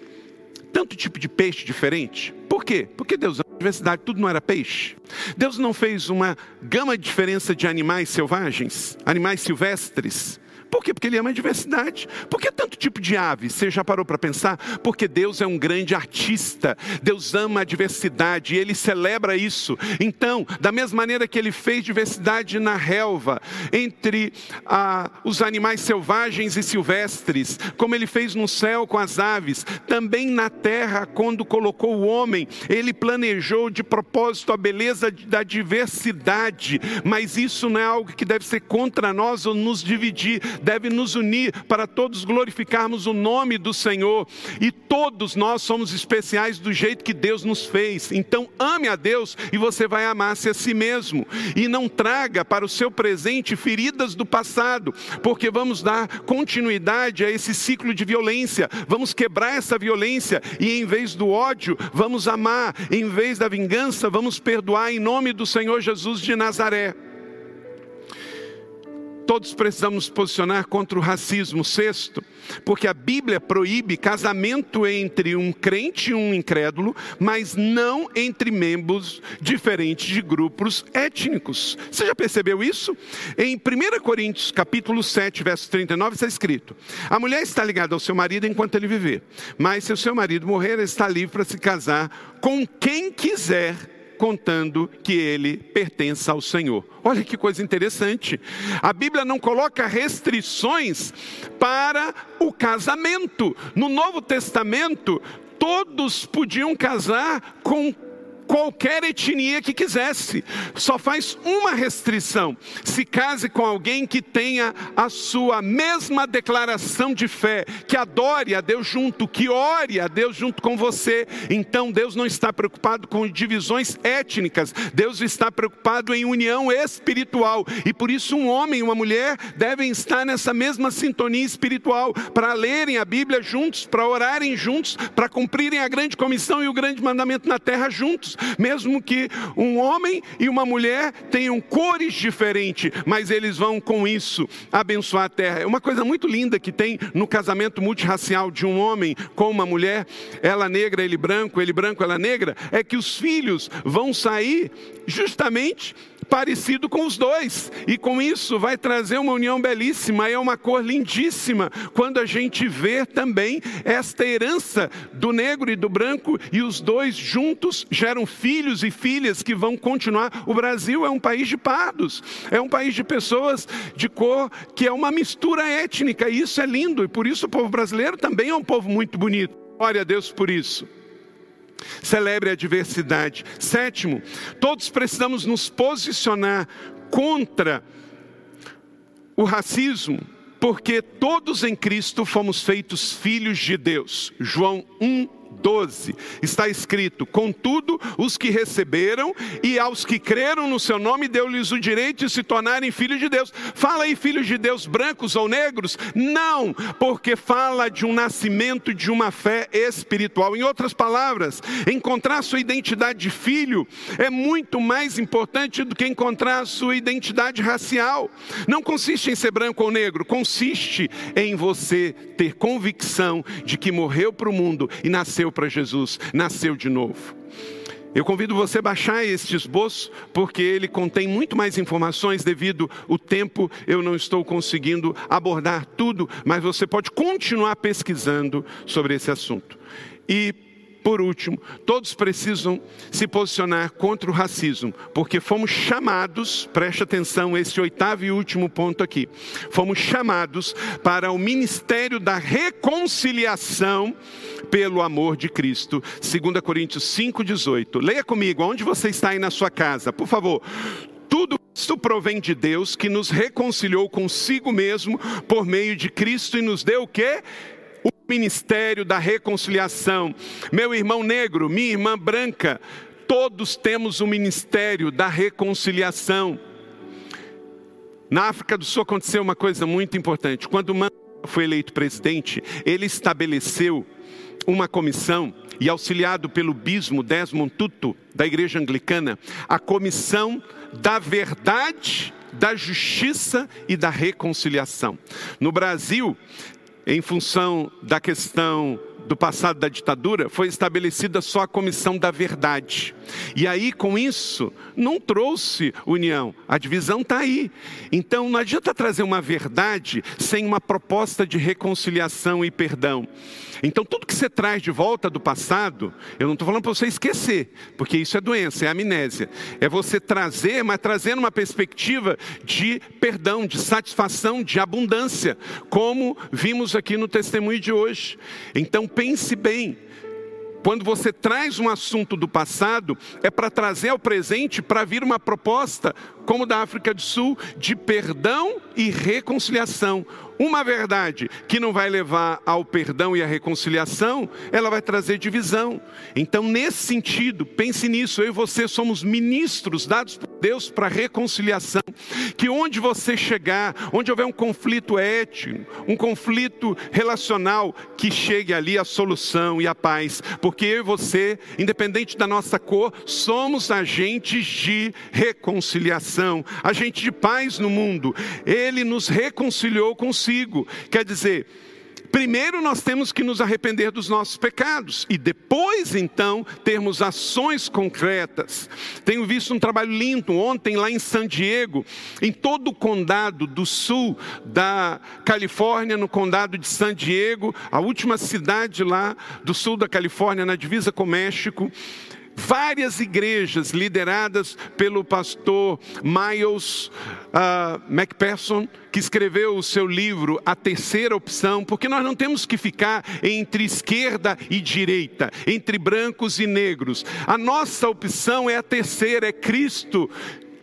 tanto tipo de peixe diferente. Por quê? Porque Deus ama a diversidade, tudo não era peixe. Deus não fez uma gama de diferença de animais selvagens, animais silvestres. Por quê? Porque ele ama a diversidade. Por que tanto tipo de ave? Você já parou para pensar? Porque Deus é um grande artista. Deus ama a diversidade e ele celebra isso. Então, da mesma maneira que ele fez diversidade na relva, entre ah, os animais selvagens e silvestres, como ele fez no céu com as aves, também na terra, quando colocou o homem, ele planejou de propósito a beleza da diversidade. Mas isso não é algo que deve ser contra nós ou nos dividir deve nos unir para todos glorificarmos o nome do Senhor. E todos nós somos especiais do jeito que Deus nos fez. Então ame a Deus e você vai amar-se a si mesmo. E não traga para o seu presente feridas do passado, porque vamos dar continuidade a esse ciclo de violência. Vamos quebrar essa violência e em vez do ódio, vamos amar. Em vez da vingança, vamos perdoar em nome do Senhor Jesus de Nazaré. Todos precisamos nos posicionar contra o racismo. Sexto, porque a Bíblia proíbe casamento entre um crente e um incrédulo, mas não entre membros diferentes de grupos étnicos. Você já percebeu isso? Em 1 Coríntios, capítulo 7, verso 39, está escrito: A mulher está ligada ao seu marido enquanto ele viver, mas se o seu marido morrer, ela está livre para se casar com quem quiser contando que ele pertença ao Senhor. Olha que coisa interessante. A Bíblia não coloca restrições para o casamento. No Novo Testamento, todos podiam casar com qualquer etnia que quisesse. Só faz uma restrição: se case com alguém que tenha a sua mesma declaração de fé, que adore a Deus junto, que ore a Deus junto com você. Então Deus não está preocupado com divisões étnicas, Deus está preocupado em união espiritual. E por isso um homem e uma mulher devem estar nessa mesma sintonia espiritual para lerem a Bíblia juntos, para orarem juntos, para cumprirem a grande comissão e o grande mandamento na terra juntos mesmo que um homem e uma mulher tenham cores diferentes, mas eles vão com isso abençoar a terra. É uma coisa muito linda que tem no casamento multirracial de um homem com uma mulher, ela negra, ele branco, ele branco, ela negra, é que os filhos vão sair justamente parecido com os dois. E com isso vai trazer uma união belíssima, é uma cor lindíssima. Quando a gente vê também esta herança do negro e do branco e os dois juntos geram filhos e filhas que vão continuar. O Brasil é um país de pardos, é um país de pessoas de cor que é uma mistura étnica, e isso é lindo, e por isso o povo brasileiro também é um povo muito bonito. Glória a Deus por isso. Celebre a diversidade. Sétimo, todos precisamos nos posicionar contra o racismo, porque todos em Cristo fomos feitos filhos de Deus. João 1, 12. Está escrito: Contudo, os que receberam e aos que creram no seu nome, deu-lhes o direito de se tornarem filhos de Deus. Fala aí, filhos de Deus, brancos ou negros? Não, porque fala de um nascimento de uma fé espiritual. Em outras palavras, encontrar sua identidade de filho é muito mais importante do que encontrar sua identidade racial. Não consiste em ser branco ou negro, consiste em você ter convicção de que morreu para o mundo e nasceu para Jesus, nasceu de novo. Eu convido você a baixar este esboço, porque ele contém muito mais informações devido ao tempo, eu não estou conseguindo abordar tudo, mas você pode continuar pesquisando sobre esse assunto. E por último, todos precisam se posicionar contra o racismo, porque fomos chamados, preste atenção, esse oitavo e último ponto aqui, fomos chamados para o ministério da reconciliação pelo amor de Cristo. 2 Coríntios 5,18. Leia comigo, onde você está aí na sua casa, por favor. Tudo isso provém de Deus que nos reconciliou consigo mesmo por meio de Cristo e nos deu o quê? O ministério da reconciliação. Meu irmão negro, minha irmã branca, todos temos o ministério da reconciliação. Na África do Sul aconteceu uma coisa muito importante. Quando Mandela foi eleito presidente, ele estabeleceu uma comissão e auxiliado pelo bispo Desmond Tutu da Igreja Anglicana, a comissão da verdade, da justiça e da reconciliação. No Brasil, em função da questão do passado da ditadura, foi estabelecida só a comissão da verdade. E aí, com isso, não trouxe união. A divisão está aí. Então, não adianta trazer uma verdade sem uma proposta de reconciliação e perdão. Então, tudo que você traz de volta do passado, eu não estou falando para você esquecer, porque isso é doença, é amnésia. É você trazer, mas trazer uma perspectiva de perdão, de satisfação, de abundância, como vimos aqui no testemunho de hoje. Então, pense bem. Quando você traz um assunto do passado, é para trazer ao presente, para vir uma proposta, como da África do Sul, de perdão e reconciliação. Uma verdade que não vai levar ao perdão e à reconciliação, ela vai trazer divisão. Então, nesse sentido, pense nisso. Eu e você somos ministros dados por Deus para reconciliação. Que onde você chegar, onde houver um conflito ético, um conflito relacional, que chegue ali a solução e a paz. Porque eu e você, independente da nossa cor, somos agentes de reconciliação, agentes de paz no mundo. Ele nos reconciliou consigo. Quer dizer, Primeiro nós temos que nos arrepender dos nossos pecados e depois então termos ações concretas. Tenho visto um trabalho lindo ontem lá em San Diego, em todo o condado do sul da Califórnia, no condado de San Diego, a última cidade lá do sul da Califórnia, na divisa com o México várias igrejas lideradas pelo pastor Miles uh, que escreveu o seu livro A Terceira Opção, porque nós não temos que ficar entre esquerda e direita, entre brancos e negros. A nossa opção é a terceira, é Cristo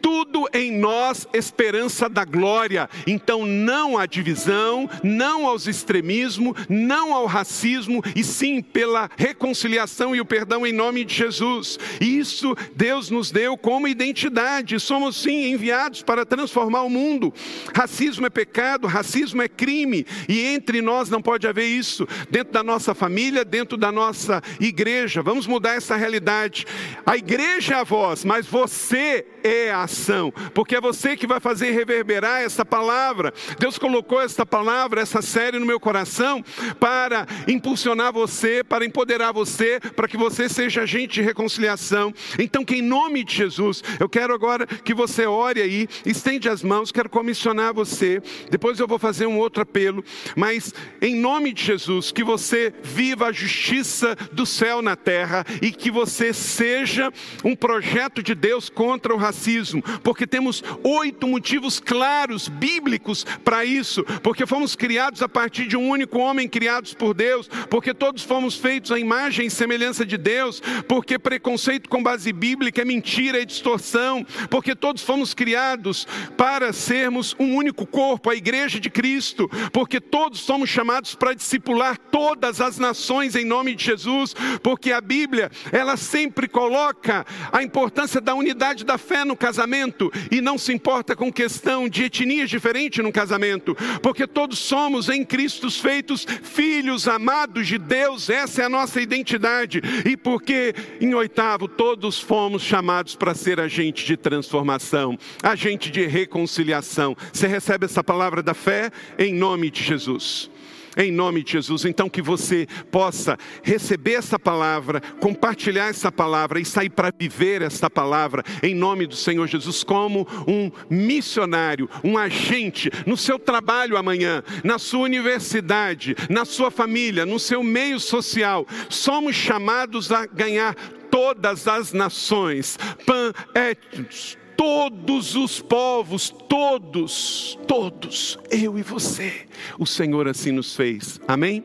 tudo em nós esperança da glória. Então, não à divisão, não aos extremismos, não ao racismo, e sim pela reconciliação e o perdão em nome de Jesus. Isso Deus nos deu como identidade. Somos sim enviados para transformar o mundo. Racismo é pecado, racismo é crime, e entre nós não pode haver isso. Dentro da nossa família, dentro da nossa igreja. Vamos mudar essa realidade. A igreja é a voz, mas você é a ação, porque é você que vai fazer reverberar essa palavra. Deus colocou essa palavra, essa série no meu coração para impulsionar você, para empoderar você, para que você seja agente de reconciliação. Então, que em nome de Jesus, eu quero agora que você ore aí, estende as mãos, quero comissionar você. Depois eu vou fazer um outro apelo, mas em nome de Jesus, que você viva a justiça do céu na terra e que você seja um projeto de Deus contra o racismo, porque temos oito motivos claros, bíblicos, para isso, porque fomos criados a partir de um único homem, criados por Deus, porque todos fomos feitos à imagem e semelhança de Deus, porque preconceito com base bíblica é mentira, é distorção, porque todos fomos criados para sermos um único corpo, a igreja de Cristo, porque todos somos chamados para discipular todas as nações em nome de Jesus, porque a Bíblia, ela sempre coloca a importância da unidade da fé no casamento e não se importa com questão de etnias diferentes no casamento, porque todos somos em Cristo feitos filhos amados de Deus, essa é a nossa identidade, e porque, em oitavo, todos fomos chamados para ser agente de transformação, agente de reconciliação. Você recebe essa palavra da fé em nome de Jesus em nome de Jesus. Então, que você possa receber essa palavra, compartilhar essa palavra e sair para viver essa palavra, em nome do Senhor Jesus, como um missionário, um agente no seu trabalho amanhã, na sua universidade, na sua família, no seu meio social. Somos chamados a ganhar todas as nações, pan etnos todos os povos, todos, todos, eu e você. O Senhor assim nos fez. Amém?